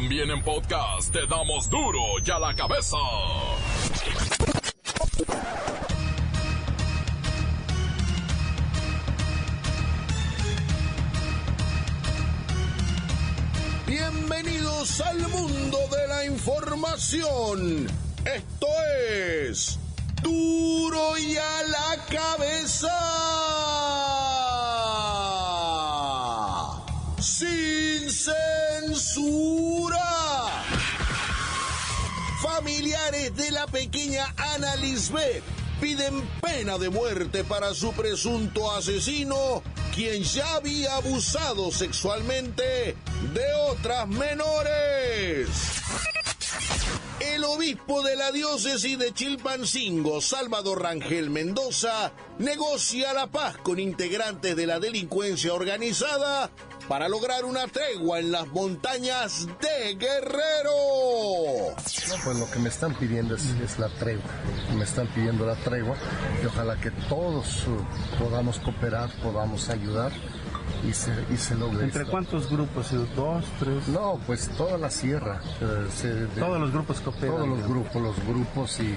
También en podcast te damos duro y a la cabeza. Bienvenidos al mundo de la información. Esto es duro y a la cabeza. La pequeña Ana Lisbeth piden pena de muerte para su presunto asesino, quien ya había abusado sexualmente de otras menores. El obispo de la diócesis de Chilpancingo, Salvador Rangel Mendoza, negocia la paz con integrantes de la delincuencia organizada para lograr una tregua en las montañas de Guerrero. No, pues lo que me están pidiendo es, es la tregua. Me están pidiendo la tregua y ojalá que todos uh, podamos cooperar, podamos ayudar y se, y se logre. ¿Entre esto. cuántos grupos? ¿Dos, tres? No, pues toda la sierra. eh, se- de- Todos los grupos cooperan. todos los grupos, los grupos y,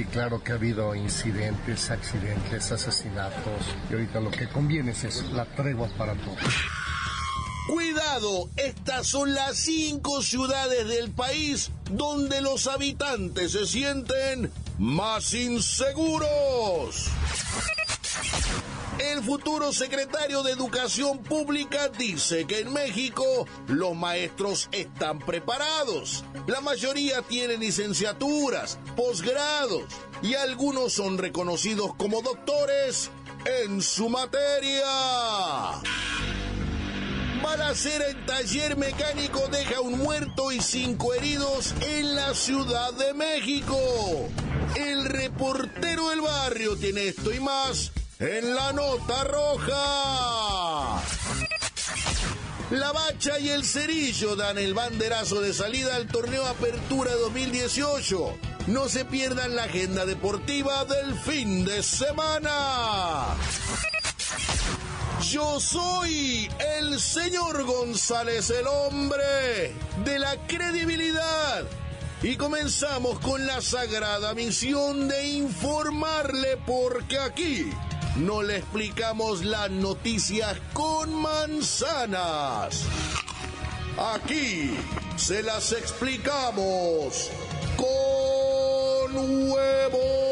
y claro que ha habido incidentes, accidentes, asesinatos y ahorita lo que conviene es eso, la tregua para todos. Cuidado, estas son las cinco ciudades del país donde los habitantes se sienten más inseguros. El futuro secretario de Educación Pública dice que en México los maestros están preparados. La mayoría tienen licenciaturas, posgrados y algunos son reconocidos como doctores en su materia. Balacera en taller mecánico deja un muerto y cinco heridos en la Ciudad de México. El reportero del barrio tiene esto y más en la nota roja. La Bacha y el Cerillo dan el banderazo de salida al torneo Apertura 2018. No se pierdan la agenda deportiva del fin de semana. Yo soy el señor González, el hombre de la credibilidad. Y comenzamos con la sagrada misión de informarle porque aquí no le explicamos las noticias con manzanas. Aquí se las explicamos con huevo.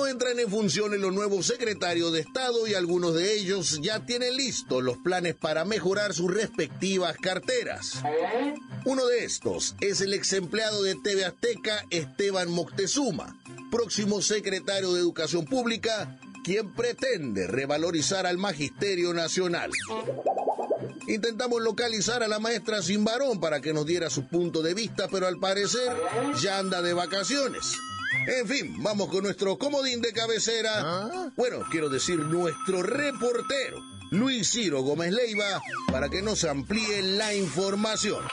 Aún no entran en funciones los nuevos secretarios de Estado y algunos de ellos ya tienen listos los planes para mejorar sus respectivas carteras. Uno de estos es el ex empleado de TV Azteca, Esteban Moctezuma, próximo secretario de Educación Pública, quien pretende revalorizar al Magisterio Nacional. Intentamos localizar a la maestra sin varón para que nos diera su punto de vista, pero al parecer ya anda de vacaciones. En fin, vamos con nuestro comodín de cabecera. Bueno, quiero decir nuestro reportero, Luis Ciro Gómez Leiva, para que nos amplíe la información.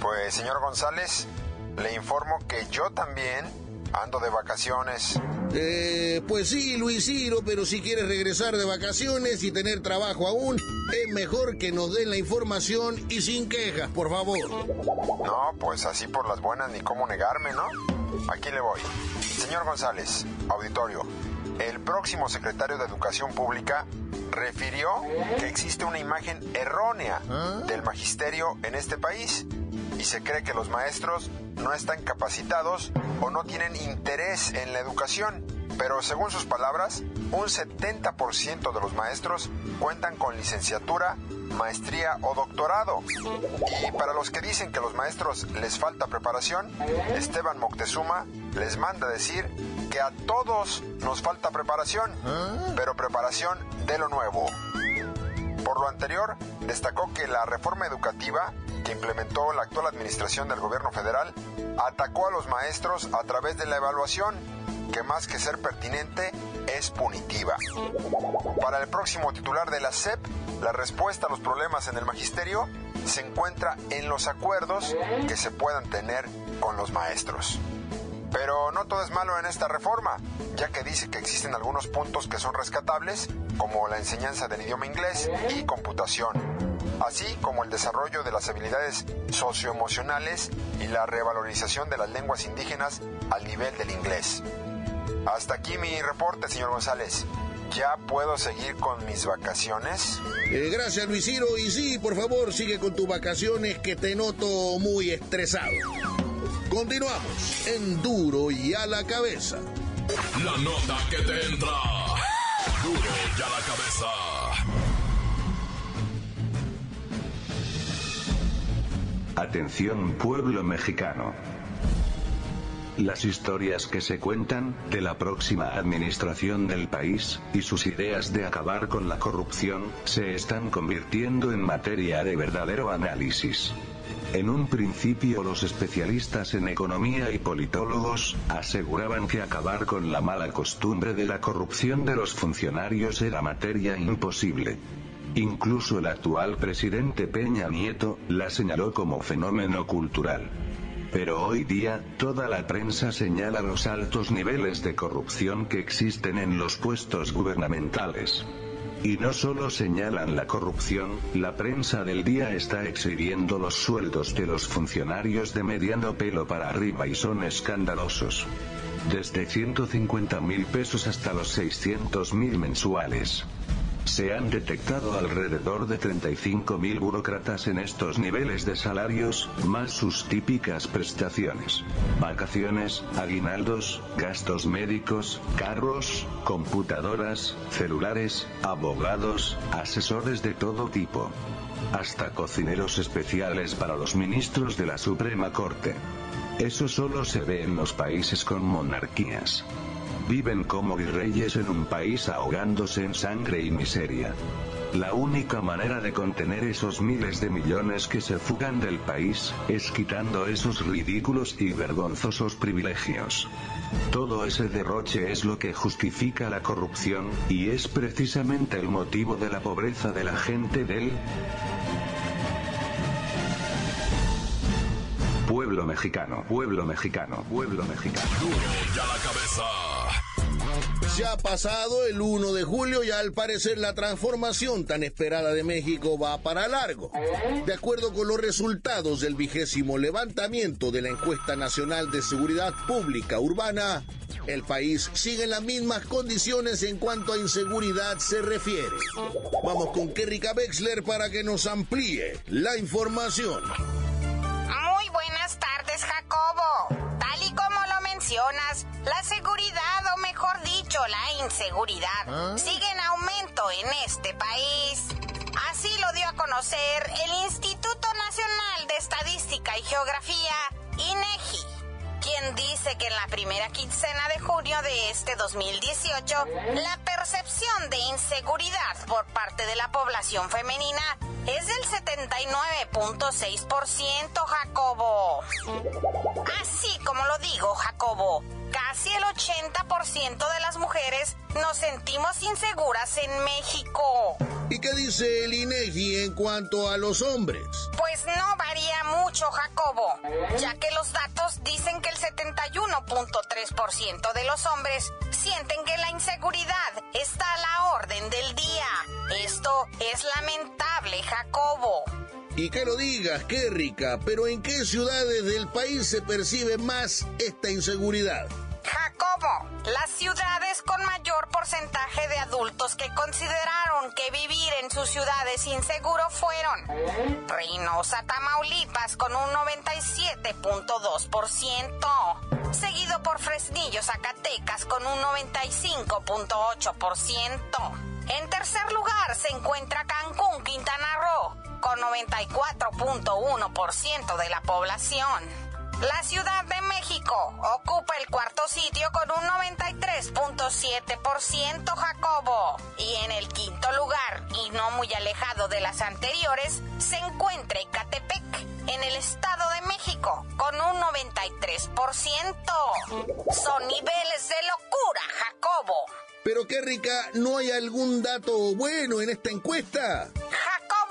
Pues señor González, le informo que yo también ando de vacaciones. Eh, pues sí, Luis Ciro, pero si quieres regresar de vacaciones y tener trabajo aún, es mejor que nos den la información y sin quejas, por favor. No, pues así por las buenas ni cómo negarme, ¿no? Aquí le voy. Señor González, auditorio, el próximo secretario de Educación Pública refirió que existe una imagen errónea del magisterio en este país se cree que los maestros no están capacitados o no tienen interés en la educación. Pero según sus palabras, un 70% de los maestros cuentan con licenciatura, maestría o doctorado. Y para los que dicen que los maestros les falta preparación, Esteban Moctezuma les manda decir que a todos nos falta preparación, pero preparación de lo nuevo. Por lo anterior, destacó que la reforma educativa que implementó la actual administración del gobierno federal atacó a los maestros a través de la evaluación, que más que ser pertinente, es punitiva. Para el próximo titular de la SEP, la respuesta a los problemas en el magisterio se encuentra en los acuerdos que se puedan tener con los maestros. Pero no todo es malo en esta reforma, ya que dice que existen algunos puntos que son rescatables, como la enseñanza del idioma inglés y computación, así como el desarrollo de las habilidades socioemocionales y la revalorización de las lenguas indígenas al nivel del inglés. Hasta aquí mi reporte, señor González. ¿Ya puedo seguir con mis vacaciones? Eh, gracias, Luis Ciro. Y sí, por favor, sigue con tus vacaciones que te noto muy estresado. Continuamos en Duro y a la cabeza. La nota que te entra. Duro y a la cabeza. Atención pueblo mexicano. Las historias que se cuentan de la próxima administración del país y sus ideas de acabar con la corrupción se están convirtiendo en materia de verdadero análisis. En un principio los especialistas en economía y politólogos aseguraban que acabar con la mala costumbre de la corrupción de los funcionarios era materia imposible. Incluso el actual presidente Peña Nieto la señaló como fenómeno cultural. Pero hoy día, toda la prensa señala los altos niveles de corrupción que existen en los puestos gubernamentales. Y no solo señalan la corrupción, la prensa del día está exhibiendo los sueldos de los funcionarios de mediano pelo para arriba y son escandalosos. Desde 150 mil pesos hasta los 600 mil mensuales. Se han detectado alrededor de 35.000 burócratas en estos niveles de salarios, más sus típicas prestaciones. Vacaciones, aguinaldos, gastos médicos, carros, computadoras, celulares, abogados, asesores de todo tipo. Hasta cocineros especiales para los ministros de la Suprema Corte. Eso solo se ve en los países con monarquías. Viven como virreyes en un país ahogándose en sangre y miseria. La única manera de contener esos miles de millones que se fugan del país, es quitando esos ridículos y vergonzosos privilegios. Todo ese derroche es lo que justifica la corrupción, y es precisamente el motivo de la pobreza de la gente del pueblo mexicano, pueblo mexicano, pueblo mexicano. Duro y a la cabeza. Ya pasado el 1 de julio y al parecer la transformación tan esperada de México va para largo. De acuerdo con los resultados del vigésimo levantamiento de la encuesta nacional de seguridad pública urbana, el país sigue en las mismas condiciones en cuanto a inseguridad se refiere. Vamos con Kerrika Wexler para que nos amplíe la información. Muy buenas tardes, Jacobo. Tal y como lo mencionas, la seguridad, la inseguridad, sigue en aumento en este país. Así lo dio a conocer el Instituto Nacional de Estadística y Geografía, INEGI quien dice que en la primera quincena de junio de este 2018, la percepción de inseguridad por parte de la población femenina es del 79.6%, Jacobo. Así como lo digo, Jacobo, casi el 80% de las mujeres nos sentimos inseguras en México. ¿Y qué dice el INEGI en cuanto a los hombres? Pues no varía mucho, Jacobo, ya que los datos dicen que el 71.3% de los hombres sienten que la inseguridad está a la orden del día. Esto es lamentable, Jacobo. Y que lo digas, qué rica, pero ¿en qué ciudades del país se percibe más esta inseguridad? Jacobo, las ciudades con mayor porcentaje de adultos que consideraron que vivir en sus ciudades inseguro fueron Reynosa, Tamaulipas con un 97.2%, seguido por Fresnillo, Zacatecas con un 95.8%. En tercer lugar se encuentra Cancún, Quintana Roo, con 94.1% de la población. La Ciudad de México ocupa el cuarto sitio con un 93.7% Jacobo. Y en el quinto lugar, y no muy alejado de las anteriores, se encuentra Ecatepec, en el Estado de México, con un 93%. Son niveles de locura, Jacobo. Pero qué rica, ¿no hay algún dato bueno en esta encuesta? Jacobo,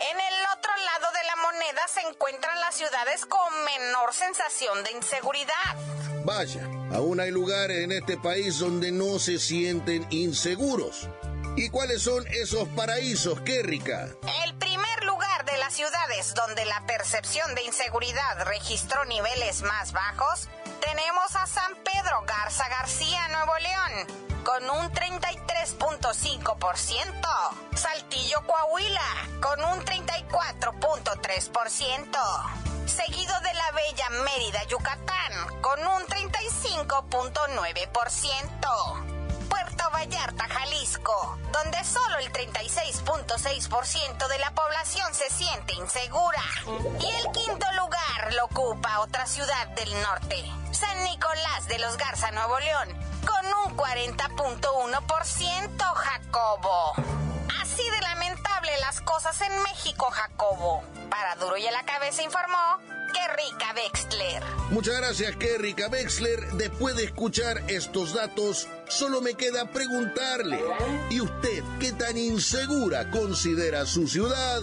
en el otro lado de la moneda se encuentran las ciudades con menor sensación de inseguridad. Vaya, aún hay lugares en este país donde no se sienten inseguros. ¿Y cuáles son esos paraísos, qué rica? El primer lugar de las ciudades donde la percepción de inseguridad registró niveles más bajos, tenemos a San Pedro Garza García, Nuevo León, con un 33.5%. Saltillo Coahuila, con un 34.3%. Seguido de la bella Mérida, Yucatán, con un 35.9%. Puerto Vallarta, Jalisco, donde solo el 36.6% de la población se siente insegura. Y el quinto lugar lo ocupa otra ciudad del norte, San Nicolás de los Garza, Nuevo León, con un 40.1%, Jacobo. Así de lamentable las cosas en México, Jacobo. Para Duro y a la Cabeza informó Kerrika Wexler. Muchas gracias, Kerrika Wexler. Después de escuchar estos datos, solo me queda preguntarle, ¿y usted qué tan insegura considera su ciudad?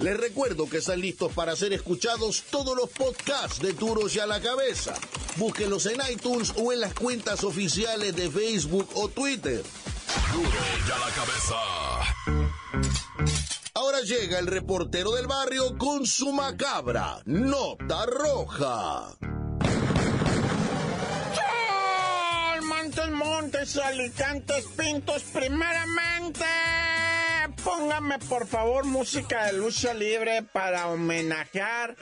Les recuerdo que están listos para ser escuchados todos los podcasts de Duros y a la Cabeza. Búsquenlos en iTunes o en las cuentas oficiales de Facebook o Twitter. Duro y a la Cabeza. Ahora llega el reportero del barrio con su macabra nota roja. Montes, Montes, Alicantes, Pintos, primeramente. Póngame por favor música de lucha libre para homenajear,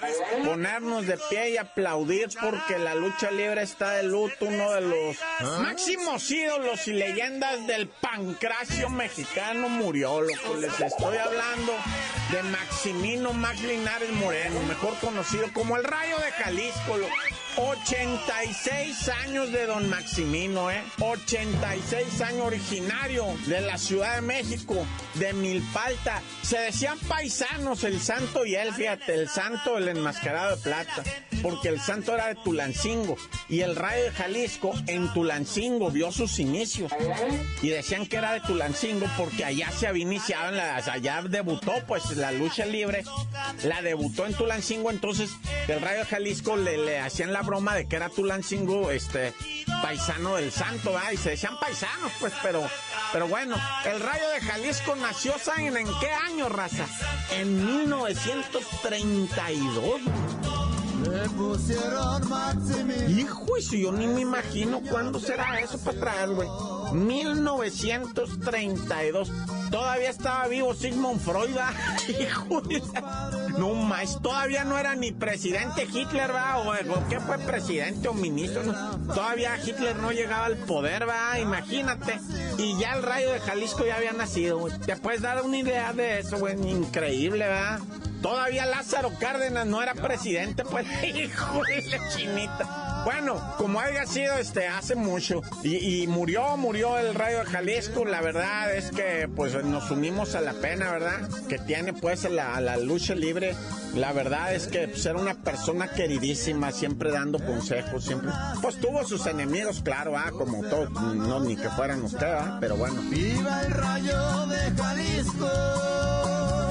ponernos de pie y aplaudir porque la lucha libre está de luto, uno de los máximos ídolos y leyendas del pancracio mexicano murió, loco. Les estoy hablando de Maximino Max Linares Moreno, mejor conocido como el Rayo de Jalisco. 86 años de don Maximino, ¿eh? 86 años originario de la Ciudad de México, de Milpalta. Se decían paisanos el santo y él, fíjate, el santo, el enmascarado de plata, porque el santo era de Tulancingo y el rayo de Jalisco en Tulancingo vio sus inicios. Y decían que era de Tulancingo porque allá se había iniciado, en la, allá debutó pues la lucha libre, la debutó en Tulancingo, entonces el rayo de Jalisco le, le hacían la broma de que era Tulancingo, este, paisano del santo, ¿verdad? Y se decían paisanos, pues, pero, pero bueno, el rayo de Jalisco nació, ¿saben en qué año, raza? En 1932. Hijo, si yo ni me imagino cuándo será eso para atrás, güey. 1932. Todavía estaba vivo Sigmund Freud. Hijo, no más, todavía no era ni presidente Hitler, va, o, qué fue presidente o ministro, todavía Hitler no llegaba al poder, va, imagínate. Y ya el rayo de Jalisco ya había nacido, güey. Te puedes dar una idea de eso, güey, increíble, va. Todavía Lázaro Cárdenas no era presidente, pues, hijo de la chinita. Bueno, como haya sido este hace mucho y, murió, murió el Rayo de Jalisco, la verdad es que pues nos unimos a la pena, ¿verdad? Que tiene pues la, la lucha libre. La verdad es que pues, era una persona queridísima, siempre dando consejos, siempre. Pues tuvo sus enemigos, claro, ah, como todos, no ni que fueran ustedes, ¿ah? pero bueno. ¡Viva el rayo de Jalisco!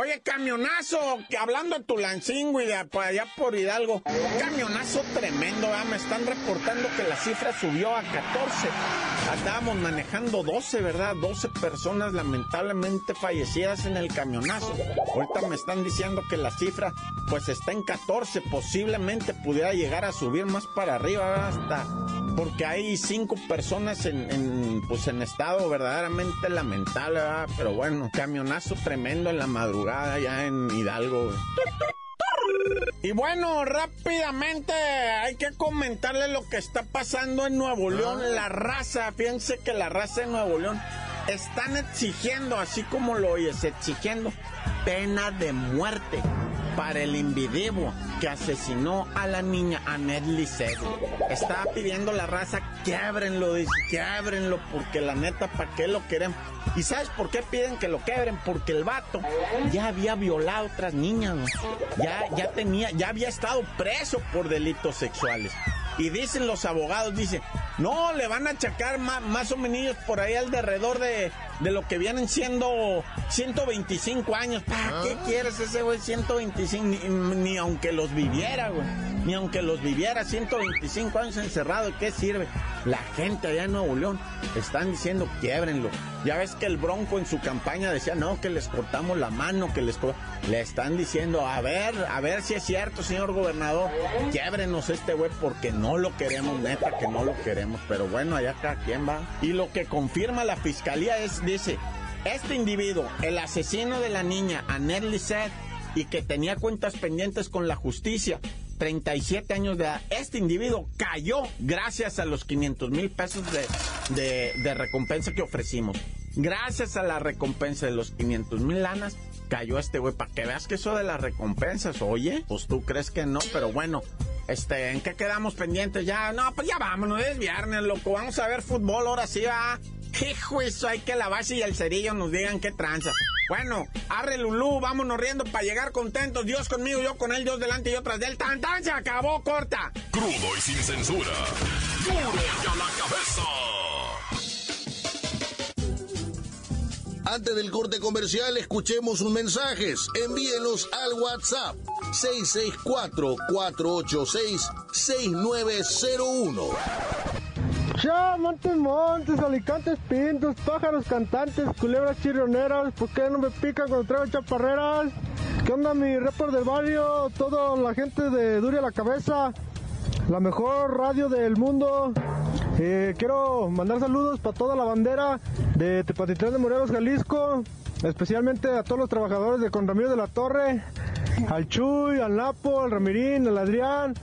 Oye, camionazo, que hablando de Tulancingo y de por allá por Hidalgo, camionazo tremendo, me están reportando que la cifra subió a 14. Estábamos manejando 12, ¿verdad? 12 personas lamentablemente fallecidas en el camionazo. Ahorita me están diciendo que la cifra pues está en 14, posiblemente pudiera llegar a subir más para arriba, hasta porque hay cinco personas en, pues en estado verdaderamente lamentable, ¿verdad? pero bueno, camionazo tremendo en la madrugada ya en Hidalgo. Y bueno, rápidamente hay que comentarle lo que está pasando en Nuevo León. La raza, fíjense que la raza de Nuevo León están exigiendo, así como lo oyes, exigiendo pena de muerte para el individuo que asesinó a la niña Annette Lisset. Estaba pidiendo la raza que ábrenlo, dice, que ábrenlo, porque la neta, ¿para qué lo quieren? ¿Y sabes por qué piden que lo quebren? Porque el vato ya había violado a otras niñas, ya, ya tenía, ya había estado preso por delitos sexuales. Y dicen los abogados, dice, no, le van a achacar más, más o menos por ahí al derredor de, de lo que vienen siendo 125 años. ¿Para qué ah. quieres ese güey 125? Ni, ni, aunque los viviera, güey. Ni aunque los viviera 125 años encerrado, ¿qué sirve? La gente allá en Nuevo León están diciendo quiebrenlo. Ya ves que el Bronco en su campaña decía, no, que les cortamos la mano, que les... Le están diciendo, a ver, a ver si es cierto, señor gobernador, quiebrenos este güey porque no lo queremos, neta, que no lo queremos. Pero bueno, allá cada quien va. Y lo que confirma la fiscalía es, dice, este individuo, el asesino de la niña, Annette Lisset, y que tenía cuentas pendientes con la justicia, 37 años de edad. Este individuo cayó gracias a los 500 mil pesos de, de, recompensa que ofrecimos. Gracias a la recompensa de los 500 mil lanas, cayó este güey. Para que veas que eso de las recompensas, oye, pues tú crees que no, pero bueno. Este, ¿en qué quedamos pendientes? Ya, no, pues ya vámonos, es viernes, loco. Vamos a ver fútbol, ahora sí va. Hijo, eso hay que la base y el cerillo nos digan qué tranza. Bueno, arre Lulú, vámonos riendo para llegar contentos. Dios conmigo, yo con él, Dios delante y otras del tan tan se acabó, corta. Crudo y sin censura. Duro y a la cabeza. Antes del corte comercial, escuchemos sus mensajes. Envíelos al WhatsApp 664-486-6901. Ya, montes, montes, alicantes, pintos, pájaros cantantes, culebras chirrioneras, ¿por qué no me pican cuando traigo chaparreras? ¿Qué onda mi report del barrio? Toda la gente de Duria la Cabeza, la mejor radio del mundo. Eh, quiero mandar saludos para toda la bandera de Tepatitlán de Morelos, Jalisco, especialmente a todos los trabajadores de Con Ramiro de la Torre, al Chuy, al Napo, al Ramirín, al Adrián,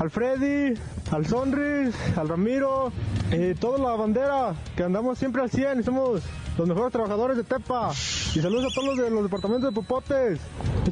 al Freddy, al Sonris, al Ramiro, y toda la bandera, que andamos siempre al 100 y somos los mejores trabajadores de Tepa. Y saludos a todos los de los departamentos de Popotes.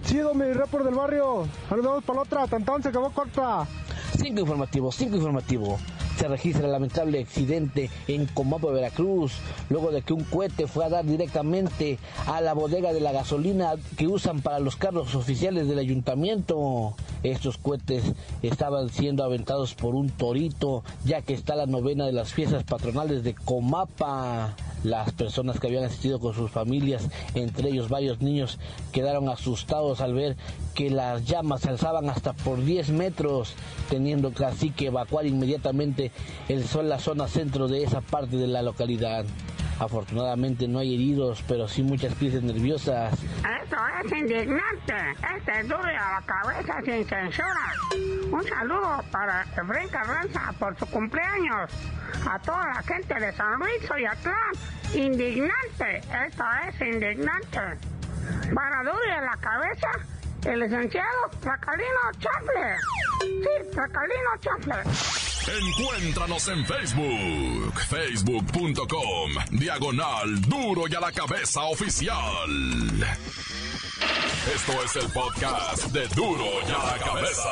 Chido mi report del barrio. Ahora nos vemos para la otra, tantán se acabó corta. Cinco informativos, cinco informativo se registra el lamentable accidente en Comapo, Veracruz, luego de que un cohete fue a dar directamente a la bodega de la gasolina que usan para los carros oficiales del ayuntamiento. Estos cohetes estaban siendo aventados por un torito, ya que está la novena de las fiestas patronales de Comapa. Las personas que habían asistido con sus familias, entre ellos varios niños, quedaron asustados al ver que las llamas se alzaban hasta por 10 metros, teniendo así que evacuar inmediatamente el sol, la zona centro de esa parte de la localidad. Afortunadamente no hay heridos, pero sí muchas crisis nerviosas. Esto es indignante. Este duro a la cabeza sin censura. Un saludo para Efraín Carranza por su cumpleaños. A toda la gente de San Luis y Atlán. Indignante. Esto es indignante. Para duro a la cabeza, el licenciado Tracalino Chafle. Sí, Tracalino Chafle. Encuéntranos en Facebook, facebook.com, diagonal duro y a la cabeza oficial. Esto es el podcast de duro y a la cabeza.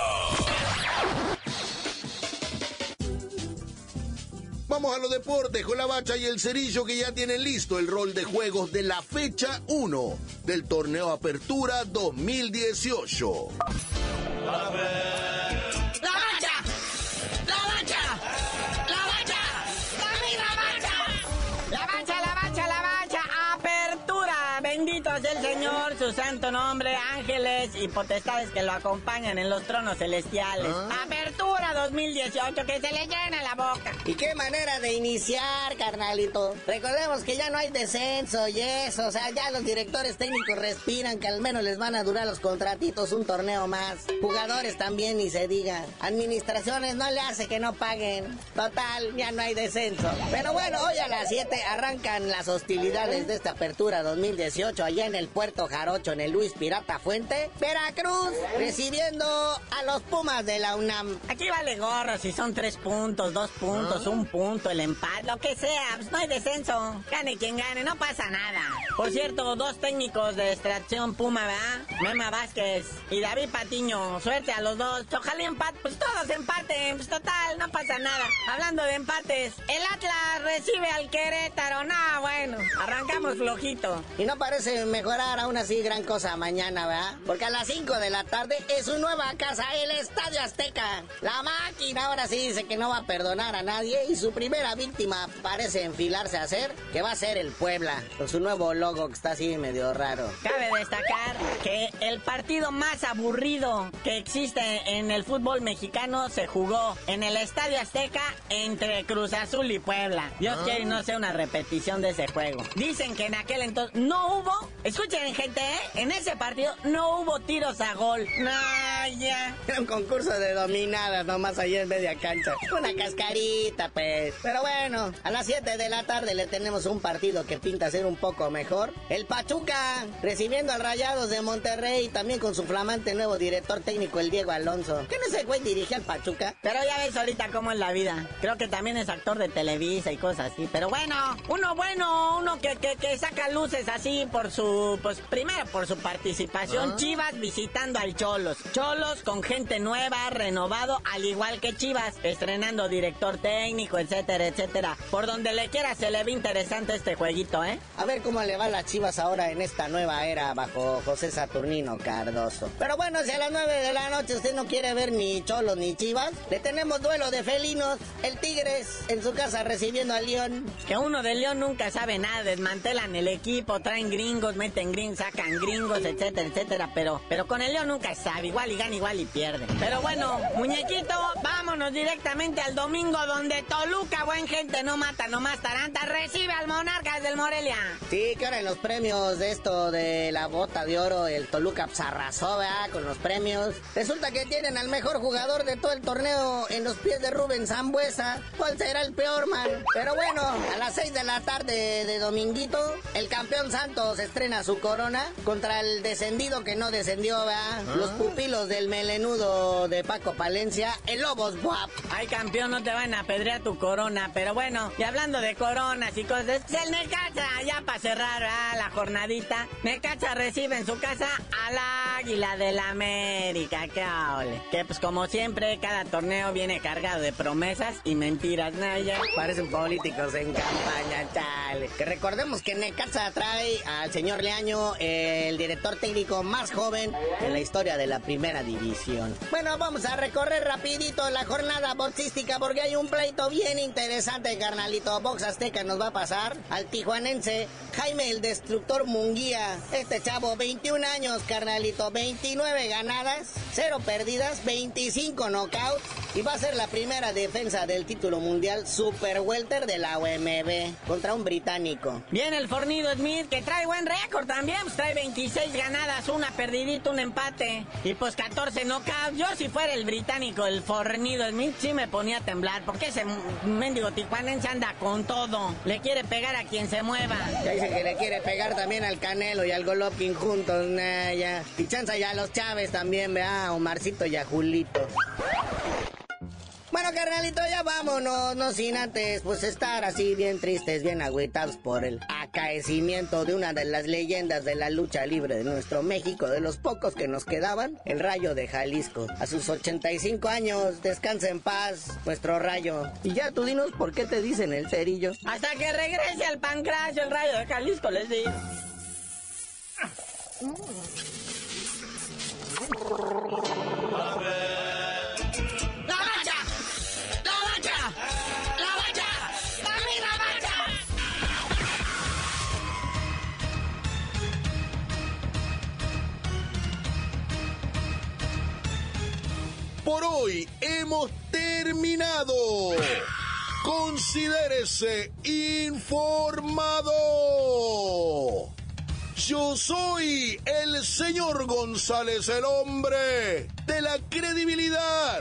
Vamos a los deportes con la bacha y el cerillo que ya tienen listo el rol de juegos de la fecha 1 del torneo Apertura 2018. Bendito Santo nombre, ángeles y potestades que lo acompañan en los tronos celestiales. ¿Ah? Apertura 2018, que se le llena la boca. ¿Y qué manera de iniciar, carnalito? Recordemos que ya no hay descenso y eso, o sea, ya los directores técnicos respiran que al menos les van a durar los contratitos un torneo más. Jugadores también, ni se diga. Administraciones no le hace que no paguen. Total, ya no hay descenso. Pero bueno, hoy a las 7 arrancan las hostilidades de esta apertura 2018 allá en el Puerto Jarocho, en el Luis Pirata Fuente, Veracruz, recibiendo a los Pumas de la UNAM. Aquí vale gorro si son tres puntos, dos puntos, un punto, el empate, lo que sea, pues no hay descenso. Gane quien gane, no pasa nada. Por cierto, dos técnicos de extracción Puma, ¿verdad? Mema Vázquez y David Patiño. Suerte a los dos. Ojalá empate, pues todos empaten, pues total, no pasa nada. Hablando de empates, el Atlas recibe al Querétaro. No, bueno, arrancamos flojito. Y no parece mejorar aún así gran cosa mañana, ¿verdad? Porque a las 5 de la tarde es su nueva casa, el Estadio Azteca. La máquina ahora sí dice que no va a perdonar a nadie y su primera víctima parece enfilarse a hacer, que va a ser el Puebla, con su nuevo logo que está así medio raro. Cabe destacar que el partido más aburrido que existe en el fútbol mexicano se jugó en el Estadio Azteca entre Cruz Azul y Puebla. Dios quiere y no sea una repetición de ese juego. Dicen que en aquel entonces no hubo, escuchen gente, ¿eh? en ese partido no hubo tiros a gol. No, ya. Era un concurso de dominadas nomás ahí en media cancha. Una cascarita, pues. Pero bueno, a las 7 de la tarde le tenemos un partido que pinta ser un poco mejor. El Pachuca recibiendo al Rayados de Monterrey, también con su flamante nuevo director técnico, el Diego Alonso. ¿Qué no ese güey dirige al Pachuca? Pero ya ves ahorita cómo es la vida. Creo que también es actor de Televisa y cosas así. Pero bueno, uno bueno, uno que, que, que saca luces así por su, pues primero por su participación. Ah. Chivas visitando al Cholos. Cholos con gente nueva, renovado, al igual que Chivas, estrenando director técnico, etcétera, etcétera. Por donde le quiera se le ve interesante este jueguito, ¿eh? A ver cómo le va a las Chivas ahora en esta nueva era bajo José Saturnino Cardoso. Pero bueno, si a las 9 de la noche usted no quiere ver ni Cholos ni Chivas, le tenemos duelo de felinos. El Tigres en su casa recibiendo al León. Que uno de León nunca sabe nada, desmantelan el equipo, traen gringos, meten gringos, sacan gringos, etcétera, etcétera. Pero, pero con el León nunca sabe, igual y gana, igual y pierde. Pero bueno, muñequito, vámonos directamente al domingo donde Toluca, buen gente, no mata, nomás taranta, recibe al Monarcas del Morelia. Sí, que ahora en los premios de esto de la bota de oro, el Toluca ¿verdad? Con los premios. Resulta que tienen al mejor jugador de todo el torneo en los pies de Rubén Zambuesa. ¿Cuál será el peor, man? Pero bueno, a las 6 de la tarde de dominguito, el campeón Santos estrena su corona contra el descendido que no descendió, ¿verdad? Los pupilos del melenudo de Paco Palencia, el Lobos Guap. Ay, campeón, no te van a pedrear tu corona, pero bueno, y hablando de coronas y cosas, el Necaxa, ya para cerrar ¿verdad? la jornadita, Necaxa recibe en su casa al Águila del la América, qué ole. Que pues como siempre, cada torneo viene cargado de promesas y mentiras, Naya. Parecen políticos en campaña, chale. Que recordemos que Necaxa trae al señor Leaño, el director técnico más joven en la historia de la primera división. Bueno, vamos a recorrer rapidito la jornada boxística porque hay un pleito bien interesante, carnalito. Box Azteca nos va a pasar al tijuanense Jaime el Destructor Munguía. Este chavo, 21 años, carnalito, 29 ganadas, 0 perdidas, 25 knockouts y va a ser la primera defensa del título mundial Super Welter de la OMB contra un británico. Bien el fornido Smith, que trae buen récord también, pues trae 26 ganadas, una perdidita, un empate y pues 14 knockouts. Yo si fuera el británico, el fornido Smith, sí me ponía a temblar, porque ese mendigo tijuanense anda con todo, le quiere pegar a quien se mueva. Ya dice que le quiere pegar también al Canelo y al Golovkin juntos, nah, ya. Y chanza ya a los Chávez también, vea, a Omarcito y a Julito. Bueno, carnalito, ya vámonos, no sin antes, pues estar así bien tristes, bien agüitados por el acaecimiento de una de las leyendas de la lucha libre de nuestro México, de los pocos que nos quedaban, el Rayo de Jalisco. A sus 85 años, descansa en paz, nuestro Rayo. Y ya tú dinos por qué te dicen el cerillo. Hasta que regrese al pancracio el Rayo de Jalisco, les digo. ¡La Por hoy hemos terminado. Considérese informado. Yo soy el señor González, el hombre de la credibilidad.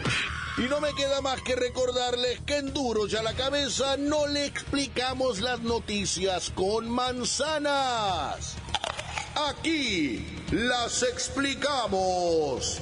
Y no me queda más que recordarles que en Duro ya la cabeza no le explicamos las noticias con manzanas. Aquí las explicamos